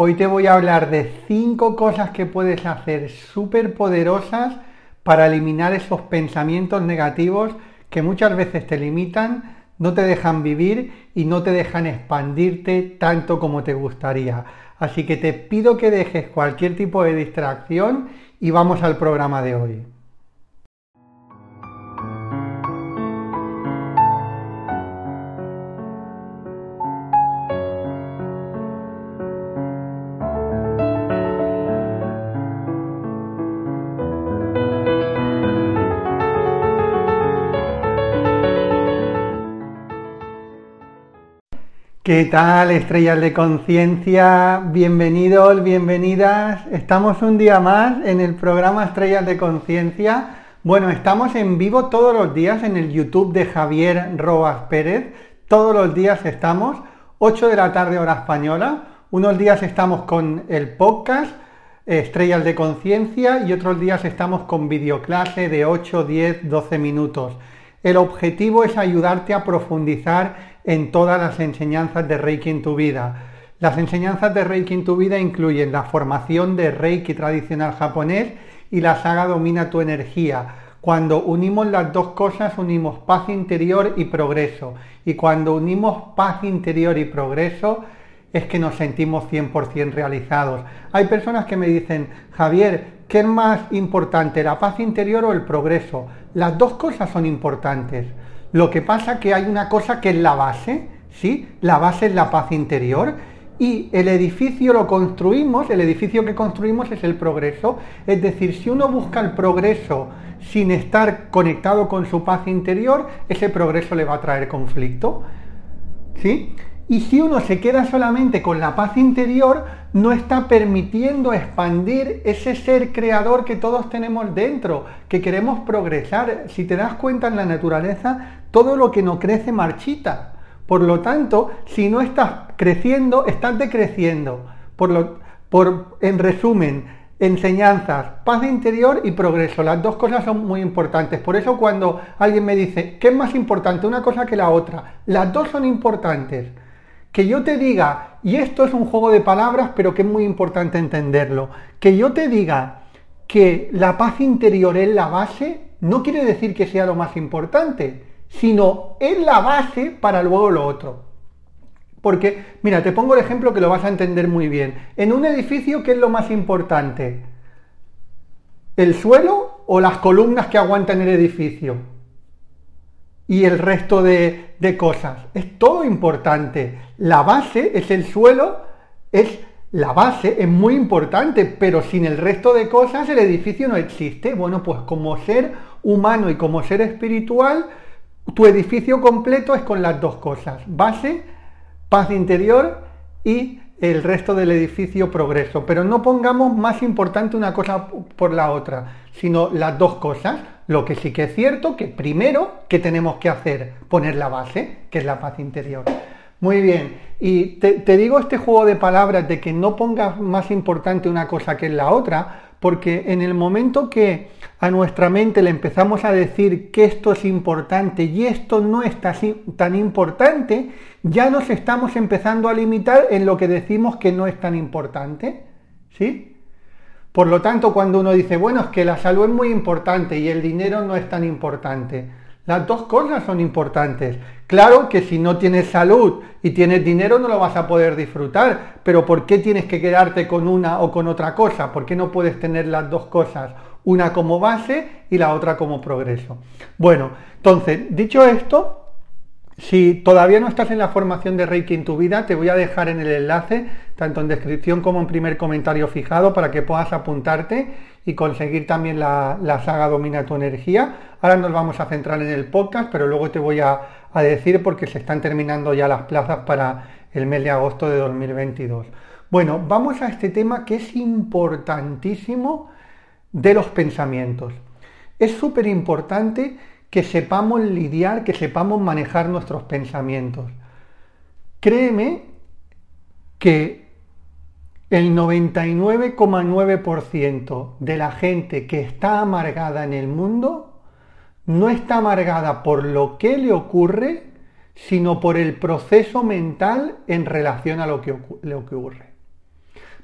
Hoy te voy a hablar de 5 cosas que puedes hacer súper poderosas para eliminar esos pensamientos negativos que muchas veces te limitan, no te dejan vivir y no te dejan expandirte tanto como te gustaría. Así que te pido que dejes cualquier tipo de distracción y vamos al programa de hoy. ¿Qué tal, estrellas de conciencia? Bienvenidos, bienvenidas. Estamos un día más en el programa Estrellas de Conciencia. Bueno, estamos en vivo todos los días en el YouTube de Javier Robas Pérez. Todos los días estamos, 8 de la tarde hora española. Unos días estamos con el podcast Estrellas de Conciencia y otros días estamos con videoclase de 8, 10, 12 minutos. El objetivo es ayudarte a profundizar en todas las enseñanzas de Reiki en tu vida. Las enseñanzas de Reiki en tu vida incluyen la formación de Reiki tradicional japonés y la saga Domina tu energía. Cuando unimos las dos cosas, unimos paz interior y progreso. Y cuando unimos paz interior y progreso, es que nos sentimos 100% realizados. Hay personas que me dicen, Javier, ¿qué es más importante, la paz interior o el progreso? Las dos cosas son importantes. Lo que pasa es que hay una cosa que es la base, ¿sí? La base es la paz interior y el edificio lo construimos, el edificio que construimos es el progreso. Es decir, si uno busca el progreso sin estar conectado con su paz interior, ese progreso le va a traer conflicto. ¿Sí? Y si uno se queda solamente con la paz interior, no está permitiendo expandir ese ser creador que todos tenemos dentro, que queremos progresar. Si te das cuenta en la naturaleza, todo lo que no crece marchita. Por lo tanto, si no estás creciendo, estás decreciendo. Por lo, por, en resumen, enseñanzas, paz interior y progreso. Las dos cosas son muy importantes. Por eso cuando alguien me dice, ¿qué es más importante una cosa que la otra? Las dos son importantes que yo te diga, y esto es un juego de palabras, pero que es muy importante entenderlo, que yo te diga que la paz interior es la base, no quiere decir que sea lo más importante, sino es la base para luego lo otro. Porque, mira, te pongo el ejemplo que lo vas a entender muy bien. En un edificio, ¿qué es lo más importante? ¿El suelo o las columnas que aguantan el edificio? Y el resto de, cosas. Es todo importante. La base es el suelo, es la base, es muy importante, pero sin el resto de cosas el edificio no existe. Bueno, pues como ser humano y como ser espiritual, tu edificio completo es con las dos cosas. Base, paz interior y el resto del edificio progreso. Pero no pongamos más importante una cosa por la otra, sino las dos cosas. Lo que sí que es cierto, que primero, que tenemos que hacer? Poner la base, que es la paz interior. Muy bien, y te, te digo este juego de palabras de que no pongas más importante una cosa que la otra, porque en el momento que a nuestra mente le empezamos a decir que esto es importante y esto no es tan importante, ya nos estamos empezando a limitar en lo que decimos que no es tan importante. ¿Sí? Por lo tanto, cuando uno dice, bueno, es que la salud es muy importante y el dinero no es tan importante, las dos cosas son importantes. Claro que si no tienes salud y tienes dinero no lo vas a poder disfrutar, pero ¿por qué tienes que quedarte con una o con otra cosa? ¿Por qué no puedes tener las dos cosas? Una como base y la otra como progreso. Bueno, entonces, dicho esto, si todavía no estás en la formación de Reiki en tu vida, te voy a dejar en el enlace, tanto en descripción como en primer comentario fijado, para que puedas apuntarte y conseguir también la, saga Domina tu energía. Ahora nos vamos a centrar en el podcast, pero luego te voy a, a decir porque se están terminando ya las plazas para el mes de agosto de 2022. Bueno, vamos a este tema que es importantísimo de los pensamientos. Es súper importante que sepamos lidiar, que sepamos manejar nuestros pensamientos. Créeme que el 99,9% de la gente que está amargada en el mundo no está amargada por lo que le ocurre, sino por el proceso mental en relación a lo que, ocurre.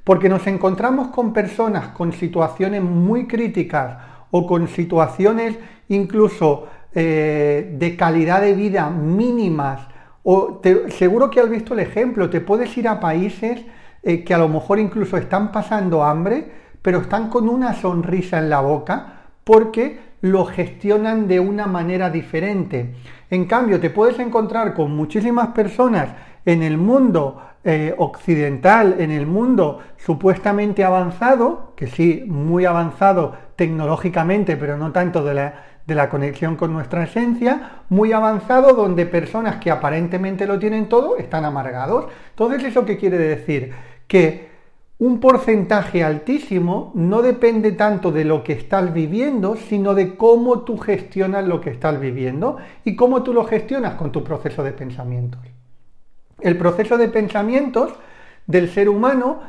Porque nos encontramos con personas con situaciones muy críticas o con situaciones incluso eh, de calidad de vida mínimas. O seguro que has visto el ejemplo, te puedes ir a países eh, que a lo mejor incluso están pasando hambre, pero están con una sonrisa en la boca porque lo gestionan de una manera diferente. En cambio, te puedes encontrar con muchísimas personas en el mundo eh, occidental, en el mundo supuestamente avanzado, que sí, muy avanzado tecnológicamente, pero no tanto de la, conexión con nuestra esencia, muy avanzado donde personas que aparentemente lo tienen todo están amargados. Entonces, ¿eso qué quiere decir? Que un porcentaje altísimo no depende tanto de lo que estás viviendo, sino de cómo tú gestionas lo que estás viviendo y cómo tú lo gestionas con tu proceso de pensamientos. El proceso de pensamientos del ser humano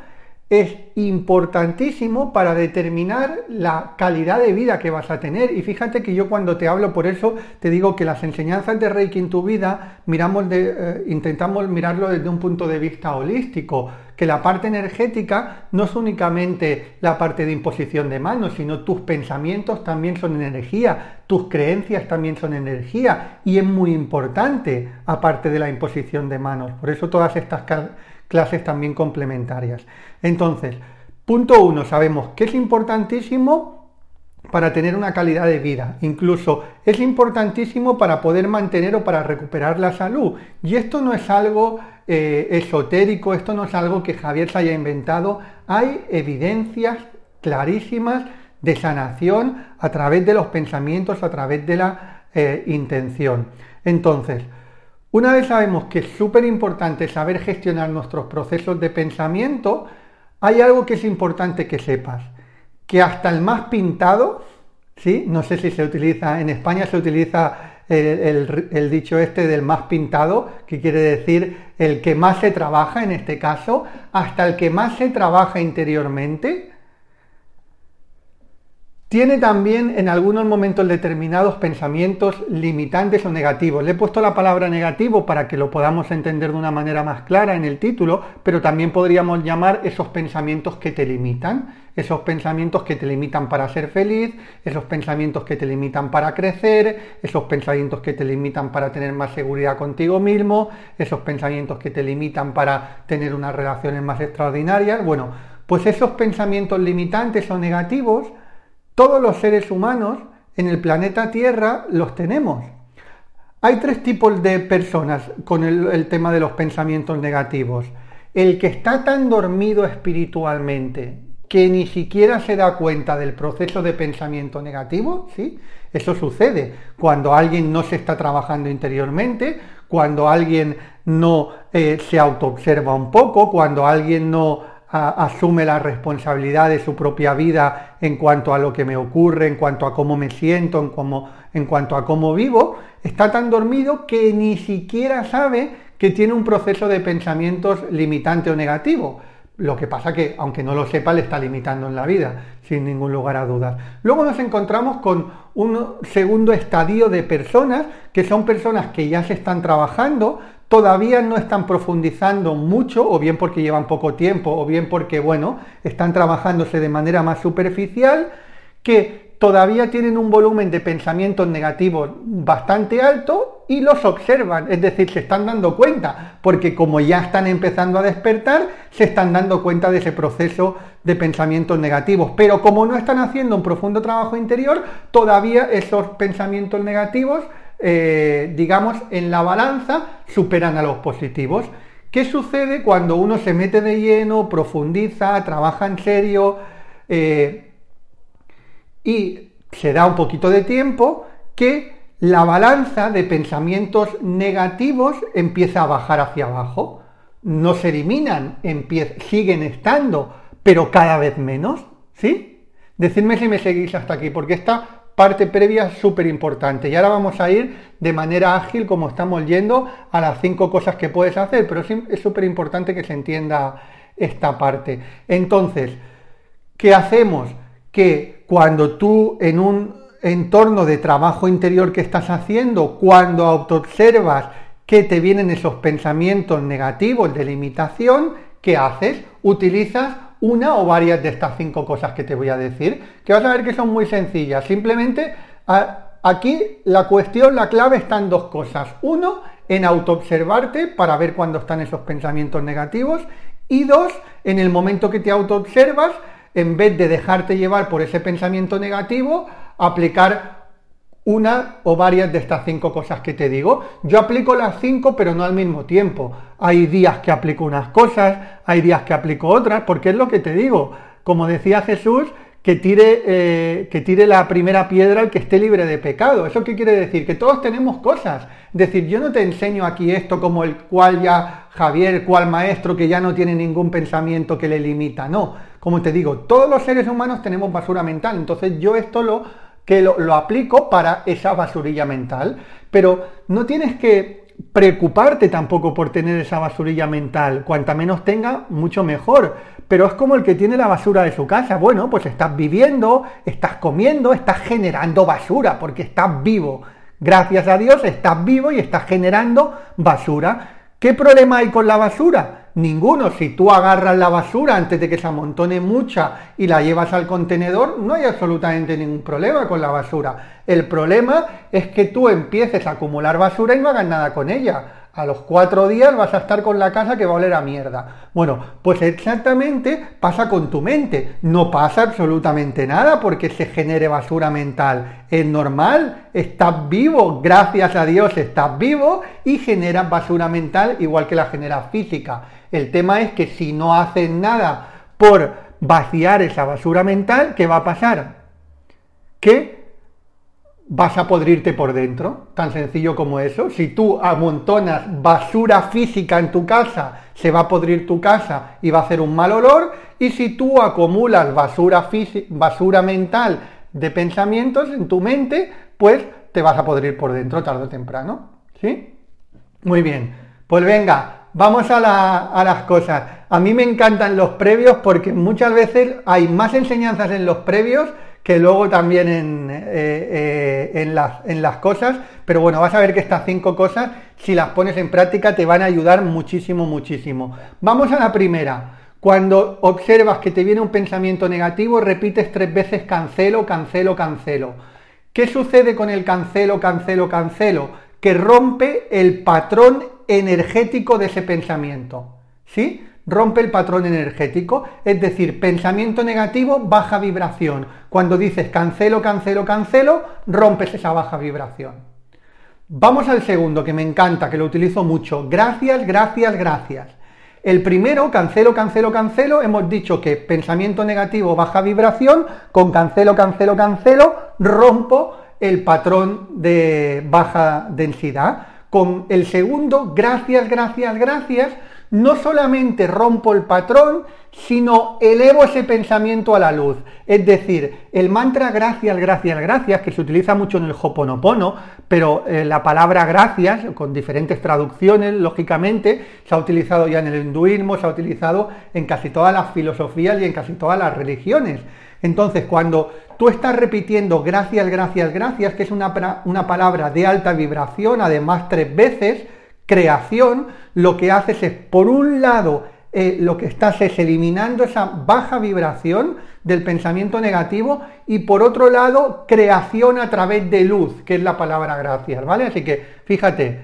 es importantísimo para determinar la calidad de vida que vas a tener. Y fíjate que yo cuando te hablo, por eso te digo que las enseñanzas de Reiki en tu vida miramos de, eh, intentamos mirarlo desde un punto de vista holístico, que la parte energética no es únicamente la parte de imposición de manos, sino tus pensamientos también son energía, tus creencias también son energía y es muy importante aparte de la imposición de manos. Por eso todas estas clases también complementarias. Entonces, punto uno, sabemos que es importantísimo para tener una calidad de vida. Incluso es importantísimo para poder mantener o para recuperar la salud. Y esto no es algo eh, esotérico, esto no es algo que Javier se haya inventado. Hay evidencias clarísimas de sanación a través de los pensamientos, a través de la eh, intención. Entonces, una vez sabemos que es súper importante saber gestionar nuestros procesos de pensamiento, hay algo que es importante que sepas, que hasta el más pintado, ¿sí? no sé si se utiliza, en España se utiliza el, el, dicho este del más pintado, que quiere decir el que más se trabaja en este caso, hasta el que más se trabaja interiormente, tiene también en algunos momentos determinados pensamientos limitantes o negativos. Le he puesto la palabra negativo para que lo podamos entender de una manera más clara en el título, pero también podríamos llamar esos pensamientos que te limitan, esos pensamientos que te limitan para ser feliz, esos pensamientos que te limitan para crecer, esos pensamientos que te limitan para tener más seguridad contigo mismo, esos pensamientos que te limitan para tener unas relaciones más extraordinarias. Bueno, pues esos pensamientos limitantes o negativos, todos los seres humanos en el planeta Tierra los tenemos. Hay tres tipos de personas con el, tema de los pensamientos negativos. El que está tan dormido espiritualmente que ni siquiera se da cuenta del proceso de pensamiento negativo, ¿sí? Eso sucede cuando alguien no se está trabajando interiormente, cuando alguien no eh, se autoobserva un poco, cuando alguien no asume la responsabilidad de su propia vida en cuanto a lo que me ocurre, en cuanto a cómo me siento, en, en cuanto a cómo vivo, está tan dormido que ni siquiera sabe que tiene un proceso de pensamientos limitante o negativo. Lo que pasa que, aunque no lo sepa, le está limitando en la vida, sin ningún lugar a dudas. Luego nos encontramos con un segundo estadio de personas, que son personas que ya se están trabajando, todavía no están profundizando mucho, o bien porque llevan poco tiempo, o bien porque, bueno, están trabajándose de manera más superficial, que todavía tienen un volumen de pensamientos negativos bastante alto y los observan, es decir, se están dando cuenta, porque como ya están empezando a despertar, se están dando cuenta de ese proceso de pensamientos negativos, pero como no están haciendo un profundo trabajo interior, todavía esos pensamientos negativos eh, digamos, en la balanza superan a los positivos. ¿Qué sucede cuando uno se mete de lleno, profundiza, trabaja en serio eh, y se da un poquito de tiempo que la balanza de pensamientos negativos empieza a bajar hacia abajo? No se eliminan, siguen estando, pero cada vez menos, ¿sí? Decidme si me seguís hasta aquí, porque esta parte previa súper importante. Y ahora vamos a ir de manera ágil, como estamos yendo, a las cinco cosas que puedes hacer, pero es súper importante que se entienda esta parte. Entonces, ¿qué hacemos? Que cuando tú en un entorno de trabajo interior que estás haciendo, cuando autoobservas que te vienen esos pensamientos negativos de limitación, ¿qué haces? Utilizas una o varias de estas cinco cosas que te voy a decir, que vas a ver que son muy sencillas. Simplemente aquí la cuestión, la clave está en dos cosas. Uno, en autoobservarte para ver cuándo están esos pensamientos negativos. Y dos, en el momento que te autoobservas, en vez de dejarte llevar por ese pensamiento negativo, aplicar una o varias de estas cinco cosas que te digo. Yo aplico las cinco, pero no al mismo tiempo. Hay días que aplico unas cosas, hay días que aplico otras, porque es lo que te digo. Como decía Jesús, que tire, eh, que tire la primera piedra al que esté libre de pecado. ¿Eso qué quiere decir? Que todos tenemos cosas. Decir, yo no te enseño aquí esto como el cual ya Javier, cual maestro que ya no tiene ningún pensamiento que le limita. No, como te digo, todos los seres humanos tenemos basura mental. Entonces yo esto lo que lo, aplico para esa basurilla mental, pero no tienes que preocuparte tampoco por tener esa basurilla mental. Cuanta menos tenga, mucho mejor. Pero es como el que tiene la basura de su casa. Bueno, pues estás viviendo, estás comiendo, estás generando basura, porque estás vivo. Gracias a Dios estás vivo y estás generando basura. ¿Qué problema hay con la basura? Ninguno. Si tú agarras la basura antes de que se amontone mucha y la llevas al contenedor, no hay absolutamente ningún problema con la basura. El problema es que tú empieces a acumular basura y no hagas nada con ella a los cuatro días vas a estar con la casa que va a oler a mierda. Bueno, pues exactamente pasa con tu mente. No pasa absolutamente nada porque se genere basura mental. Es normal, estás vivo, gracias a Dios estás vivo y generas basura mental igual que la generas física. El tema es que si no haces nada por vaciar esa basura mental, ¿qué va a pasar? Que vas a podrirte por dentro, tan sencillo como eso. Si tú amontonas basura física en tu casa, se va a podrir tu casa y va a hacer un mal olor. Y si tú acumulas basura, basura mental de pensamientos en tu mente, pues te vas a podrir por dentro tarde o temprano. ¿Sí? Muy bien. Pues venga, vamos a, a las cosas. A mí me encantan los previos porque muchas veces hay más enseñanzas en los previos que luego también en, eh, eh, en, las, en, las, cosas, pero bueno, vas a ver que estas cinco cosas, si las pones en práctica, te van a ayudar muchísimo, muchísimo. Vamos a la primera. Cuando observas que te viene un pensamiento negativo, repites tres veces cancelo, cancelo, cancelo. ¿Qué sucede con el cancelo, cancelo, cancelo? Que rompe el patrón energético de ese pensamiento. ¿Sí? Rompe el patrón energético, es decir, pensamiento negativo, baja vibración. Cuando dices cancelo, cancelo, cancelo, rompes esa baja vibración. Vamos al segundo, que me encanta, que lo utilizo mucho. Gracias, gracias, gracias. El primero, cancelo, cancelo, cancelo, hemos dicho que pensamiento negativo, baja vibración, con cancelo, cancelo, cancelo, rompo el patrón de baja densidad. Con el segundo, gracias, gracias, gracias, no solamente rompo el patrón, sino elevo ese pensamiento a la luz. Es decir, el mantra gracias, gracias, gracias, que se utiliza mucho en el Hoponopono, pero eh, la palabra gracias, con diferentes traducciones, lógicamente, se ha utilizado ya en el hinduismo, se ha utilizado en casi todas las filosofías y en casi todas las religiones. Entonces, cuando tú estás repitiendo gracias, gracias, gracias, que es una, una palabra de alta vibración, además tres veces, creación, lo que haces es, por un lado, eh, lo que estás es eliminando esa baja vibración del pensamiento negativo y por otro lado, creación a través de luz, que es la palabra gracias, ¿vale? Así que fíjate,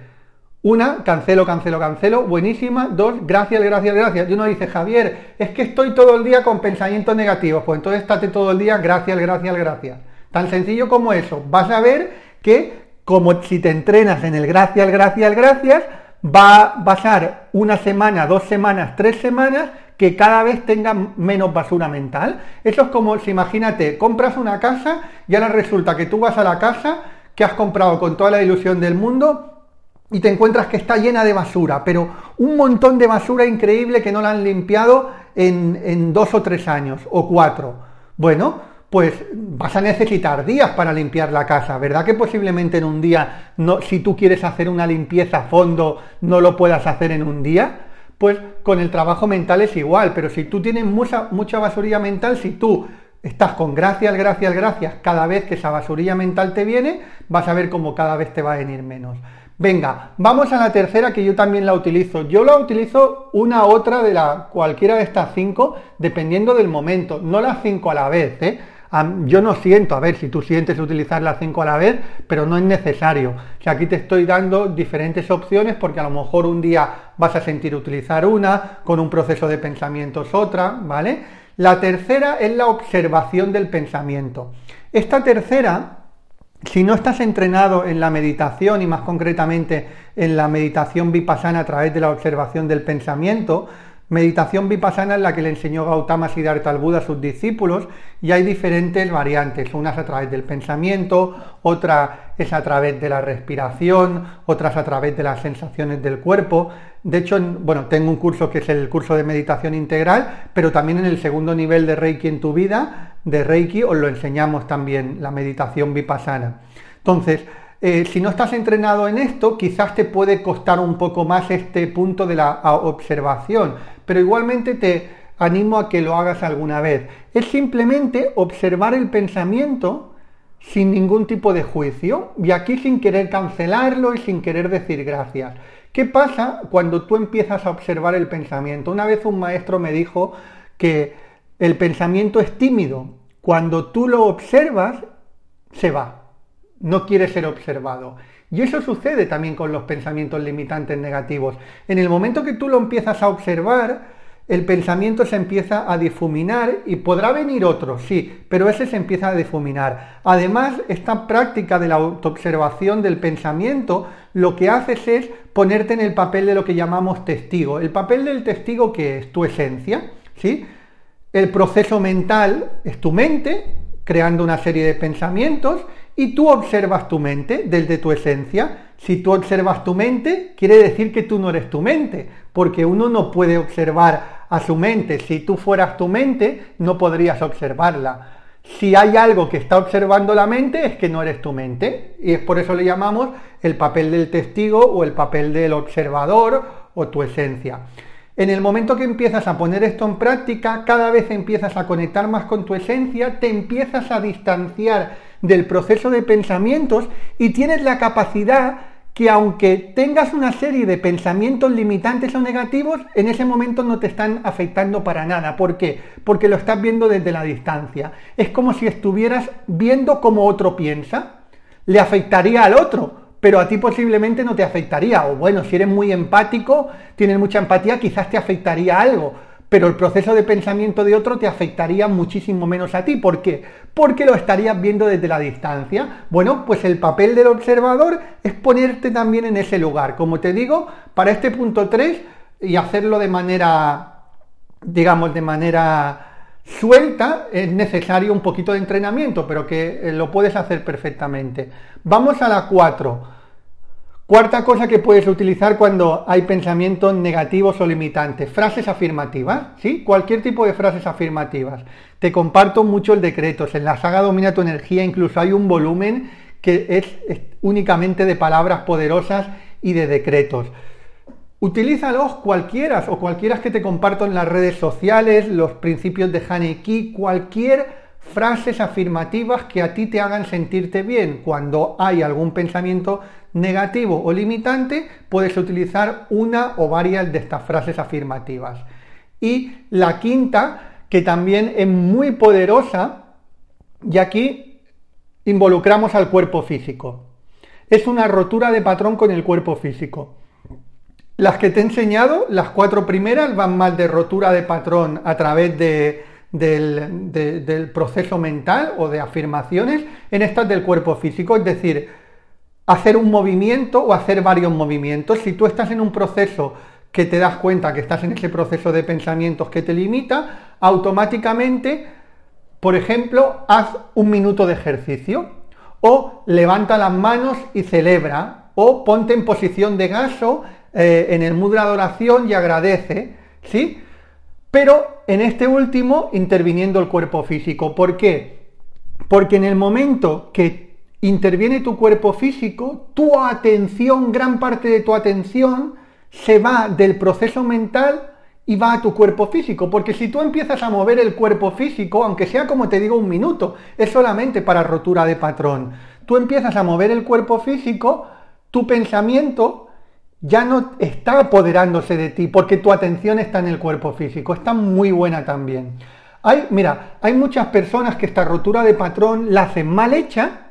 una, cancelo, cancelo, cancelo, buenísima. Dos, gracias, gracias, gracias. Y uno dice, Javier, es que estoy todo el día con pensamientos negativos. Pues entonces estate todo el día, gracias, gracias, gracias. Tan sencillo como eso. Vas a ver que como si te entrenas en el gracias, gracias, gracias, va a pasar una semana, dos semanas, tres semanas que cada vez tenga menos basura mental. Eso es como si imagínate, compras una casa y ahora resulta que tú vas a la casa que has comprado con toda la ilusión del mundo y te encuentras que está llena de basura, pero un montón de basura increíble que no la han limpiado en, en dos o tres años o cuatro. Bueno, pues vas a necesitar días para limpiar la casa, ¿verdad? Que posiblemente en un día, si tú quieres hacer una limpieza a fondo, no lo puedas hacer en un día. Pues con el trabajo mental es igual, pero si tú tienes mucha, mucha basurilla mental, si tú estás con gracias, gracias, gracias, cada vez que esa basurilla mental te viene, vas a ver cómo cada vez te va a venir menos. Venga, vamos a la tercera que yo también la utilizo. Yo la utilizo una otra de la cualquiera de estas cinco, dependiendo del momento, no las cinco a la vez, ¿eh? Yo no siento, a ver si tú sientes utilizar las cinco a la vez, pero no es necesario. Que aquí te estoy dando diferentes opciones porque a lo mejor un día vas a sentir utilizar una, con un proceso de pensamientos otra, ¿vale? La tercera es la observación del pensamiento. Esta tercera, si no estás entrenado en la meditación y más concretamente en la meditación vipassana a través de la observación del pensamiento, Meditación vipassana es la que le enseñó Gautama Siddhartha al Buda a sus discípulos y hay diferentes variantes, unas a través del pensamiento, otra es a través de la respiración, otras a través de las sensaciones del cuerpo. De hecho, bueno, tengo un curso que es el curso de meditación integral, pero también en el segundo nivel de Reiki en tu vida, de Reiki, os lo enseñamos también, la meditación vipassana. Entonces, eh, si no estás entrenado en esto, quizás te puede costar un poco más este punto de la observación, pero igualmente te animo a que lo hagas alguna vez. Es simplemente observar el pensamiento sin ningún tipo de juicio y aquí sin querer cancelarlo y sin querer decir gracias. ¿Qué pasa cuando tú empiezas a observar el pensamiento? Una vez un maestro me dijo que el pensamiento es tímido. Cuando tú lo observas, se va no quiere ser observado. Y eso sucede también con los pensamientos limitantes negativos. En el momento que tú lo empiezas a observar, el pensamiento se empieza a difuminar y podrá venir otro, sí, pero ese se empieza a difuminar. Además, esta práctica de la autoobservación del pensamiento lo que haces es ponerte en el papel de lo que llamamos testigo. El papel del testigo que es tu esencia, ¿sí? El proceso mental es tu mente creando una serie de pensamientos y tú observas tu mente desde tu esencia. Si tú observas tu mente, quiere decir que tú no eres tu mente, porque uno no puede observar a su mente. Si tú fueras tu mente, no podrías observarla. Si hay algo que está observando la mente, es que no eres tu mente. Y es por eso le llamamos el papel del testigo o el papel del observador o tu esencia. En el momento que empiezas a poner esto en práctica, cada vez empiezas a conectar más con tu esencia, te empiezas a distanciar del proceso de pensamientos y tienes la capacidad que aunque tengas una serie de pensamientos limitantes o negativos, en ese momento no te están afectando para nada. ¿Por qué? Porque lo estás viendo desde la distancia. Es como si estuvieras viendo cómo otro piensa. Le afectaría al otro, pero a ti posiblemente no te afectaría. O bueno, si eres muy empático, tienes mucha empatía, quizás te afectaría algo. Pero el proceso de pensamiento de otro te afectaría muchísimo menos a ti. ¿Por qué? Porque lo estarías viendo desde la distancia. Bueno, pues el papel del observador es ponerte también en ese lugar. Como te digo, para este punto 3 y hacerlo de manera, digamos, de manera suelta es necesario un poquito de entrenamiento, pero que eh, lo puedes hacer perfectamente. Vamos a la 4. Cuarta cosa que puedes utilizar cuando hay pensamientos negativos o limitantes, frases afirmativas, ¿sí? Cualquier tipo de frases afirmativas. Te comparto mucho el decreto, en la saga Domina tu energía incluso hay un volumen que es, únicamente de palabras poderosas y de decretos. Utilízalos cualquiera o cualquiera que te comparto en las redes sociales, los principios de Haneki, cualquier frases afirmativas que a ti te hagan sentirte bien. Cuando hay algún pensamiento negativo o limitante, puedes utilizar una o varias de estas frases afirmativas. Y la quinta, que también es muy poderosa, y aquí involucramos al cuerpo físico. Es una rotura de patrón con el cuerpo físico. Las que te he enseñado, las cuatro primeras, van más de rotura de patrón a través de, del, proceso mental o de afirmaciones, en estas del cuerpo físico, es decir, hacer un movimiento o hacer varios movimientos. Si tú estás en un proceso que te das cuenta que estás en ese proceso de pensamientos que te limita, automáticamente, por ejemplo, haz un minuto de ejercicio o levanta las manos y celebra o ponte en posición de gaso eh, en el mudra de oración y agradece, ¿sí? Pero en este último interviniendo el cuerpo físico. ¿Por qué? Porque en el momento que interviene tu cuerpo físico, tu atención, gran parte de tu atención, se va del proceso mental y va a tu cuerpo físico. Porque si tú empiezas a mover el cuerpo físico, aunque sea como te digo un minuto, es solamente para rotura de patrón. Tú empiezas a mover el cuerpo físico, tu pensamiento ya no está apoderándose de ti porque tu atención está en el cuerpo físico. Está muy buena también. Hay, mira, hay muchas personas que esta rotura de patrón la hacen mal hecha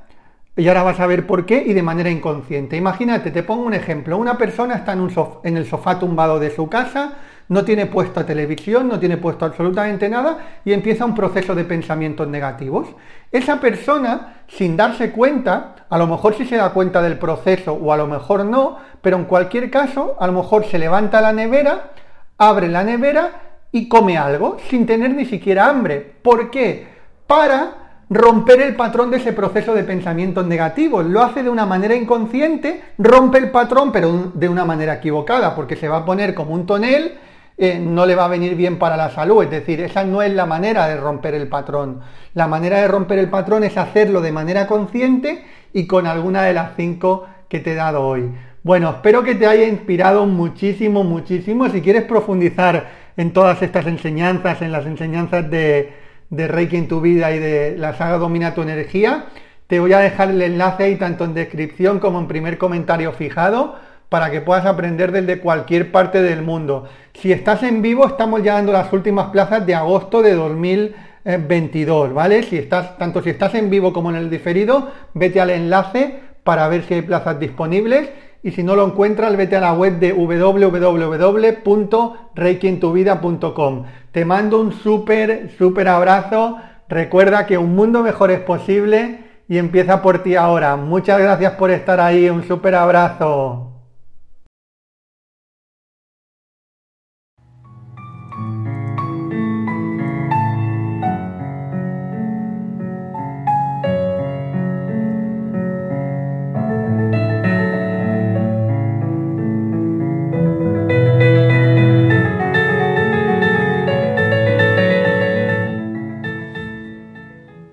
y ahora vas a ver por qué y de manera inconsciente. Imagínate, te pongo un ejemplo. Una persona está en, el sofá tumbado de su casa, no tiene puesto televisión, no tiene puesto absolutamente nada y empieza un proceso de pensamientos negativos. Esa persona, sin darse cuenta, a lo mejor sí se da cuenta del proceso o a lo mejor no, pero en cualquier caso, a lo mejor se levanta la nevera, abre la nevera y come algo sin tener ni siquiera hambre. ¿Por qué? Para romper el patrón de ese proceso de pensamientos negativos. Lo hace de una manera inconsciente, rompe el patrón, pero de una manera equivocada, porque se va a poner como un tonel, eh, no le va a venir bien para la salud. Es decir, esa no es la manera de romper el patrón. La manera de romper el patrón es hacerlo de manera consciente y con alguna de las cinco que te he dado hoy. Bueno, espero que te haya inspirado muchísimo, muchísimo. Si quieres profundizar en todas estas enseñanzas, en las enseñanzas de, de Reiki en tu vida y de la saga Domina tu energía. Te voy a dejar el enlace ahí tanto en descripción como en primer comentario fijado para que puedas aprender desde cualquier parte del mundo. Si estás en vivo, estamos ya dando las últimas plazas de agosto de 2022, ¿vale? Si estás, tanto si estás en vivo como en el diferido, vete al enlace para ver si hay plazas disponibles y si no lo encuentras, vete a la web de www.reikintuvida.com. Te mando un súper, súper abrazo. Recuerda que un mundo mejor es posible y empieza por ti ahora. Muchas gracias por estar ahí. Un súper abrazo.